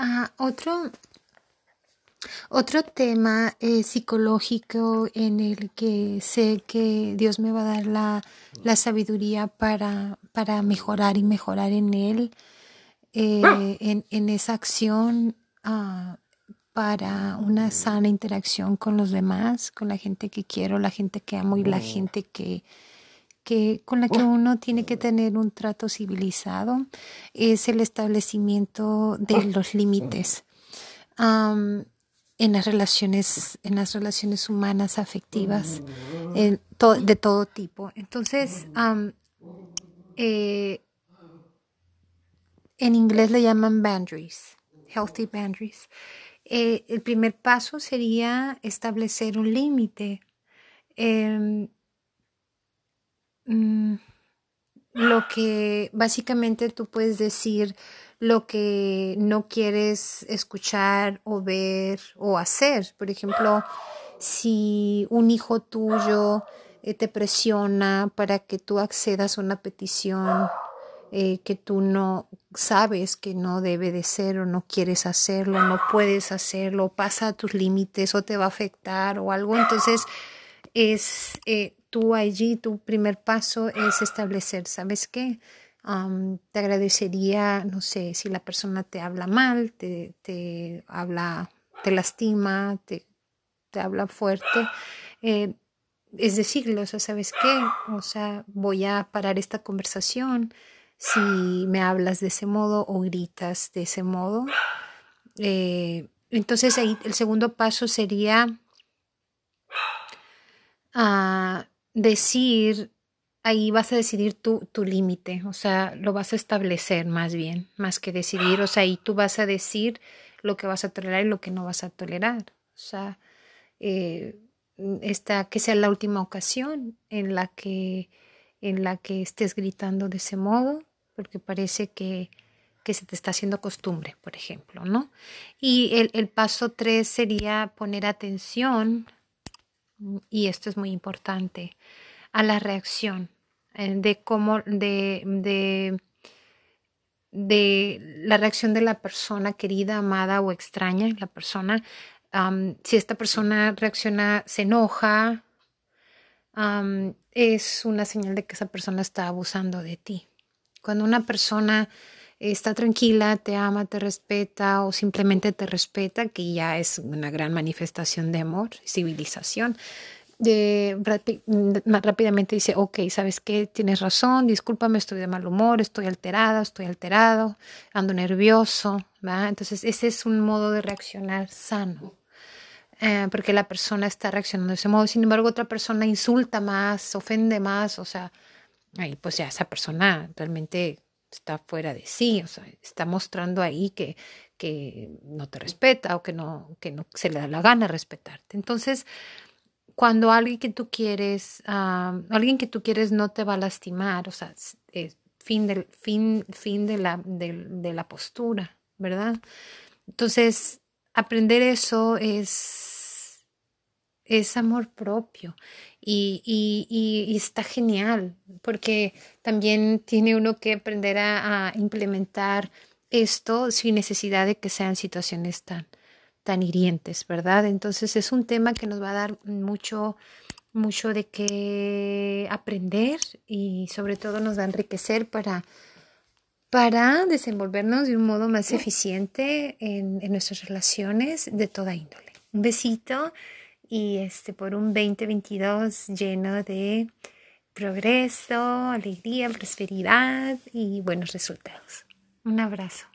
Ah, otro, otro tema eh, psicológico en el que sé que Dios me va a dar la, la sabiduría para, para mejorar y mejorar en él, eh, en, en, esa acción ah, para una sana interacción con los demás, con la gente que quiero, la gente que amo y la gente que, que con la que uno tiene que tener un trato civilizado es el establecimiento de los límites en las relaciones en las relaciones humanas afectivas de todo tipo. Entonces eh, en inglés le llaman boundaries healthy boundaries. Eh, el primer paso sería establecer un límite. Em, mm, lo que básicamente tú puedes decir lo que no quieres escuchar o ver o hacer. Por ejemplo, si un hijo tuyo eh, te presiona para que tú accedas a una petición eh, que tú no sabes que no debe de ser o no quieres hacerlo, no puedes hacerlo, pasa a tus límites o te va a afectar o algo. Entonces, es eh, tú allí, tu primer paso es establecer, ¿sabes qué? te agradecería, no sé, si la persona te habla mal, te, te habla, te lastima, te, te habla fuerte. Eh, es decirlo, o sea, ¿sabes qué? O sea, voy a parar esta conversación si me hablas de ese modo o gritas de ese modo. Eh, entonces ahí el segundo paso sería ah, decir, ahí vas a decidir tu, tu límite, o sea, lo vas a establecer más bien, más que decidir, o sea, ahí tú vas a decir lo que vas a tolerar y lo que no vas a tolerar. O sea, eh, esta, que sea la última ocasión en la que en la que estés gritando de ese modo porque parece que, que se te está haciendo costumbre, por ejemplo, ¿no? Y el, el paso tres sería poner atención, y esto es muy importante, a la reacción, eh, de cómo, de, de la reacción de la persona querida, amada o extraña, la persona, si esta persona reacciona, se enoja, es una señal de que esa persona está abusando de ti. Cuando una persona está tranquila, te ama, te respeta o simplemente te respeta, que ya es una gran manifestación de amor, civilización, de, rápidamente dice, ok, ¿sabes qué? Tienes razón, discúlpame, estoy de mal humor, estoy alterada, estoy alterado, ando nervioso, ¿va? Entonces, ese es un modo de reaccionar sano. Eh, porque la persona está reaccionando de ese modo. Sin embargo, otra persona insulta más, ofende más, o sea, ahí pues ya esa persona realmente está fuera de sí, o sea, está mostrando ahí que, que no te respeta o que no, que no se le da la gana respetarte. Entonces, cuando alguien que tú quieres, alguien que tú quieres no te va a lastimar, o sea, fin, del, fin, fin de, la, de la postura, ¿verdad? Entonces, aprender eso es, es amor propio y, y, está genial porque también tiene uno que aprender a, implementar esto sin necesidad de que sean situaciones tan, tan hirientes, ¿verdad? Entonces es un tema que nos va a dar mucho, mucho de qué aprender y sobre todo nos va a enriquecer para, para desenvolvernos de un modo más eficiente en, en nuestras relaciones de toda índole. Un besito y este por un 2022 lleno de progreso, alegría, prosperidad y buenos resultados. Un abrazo.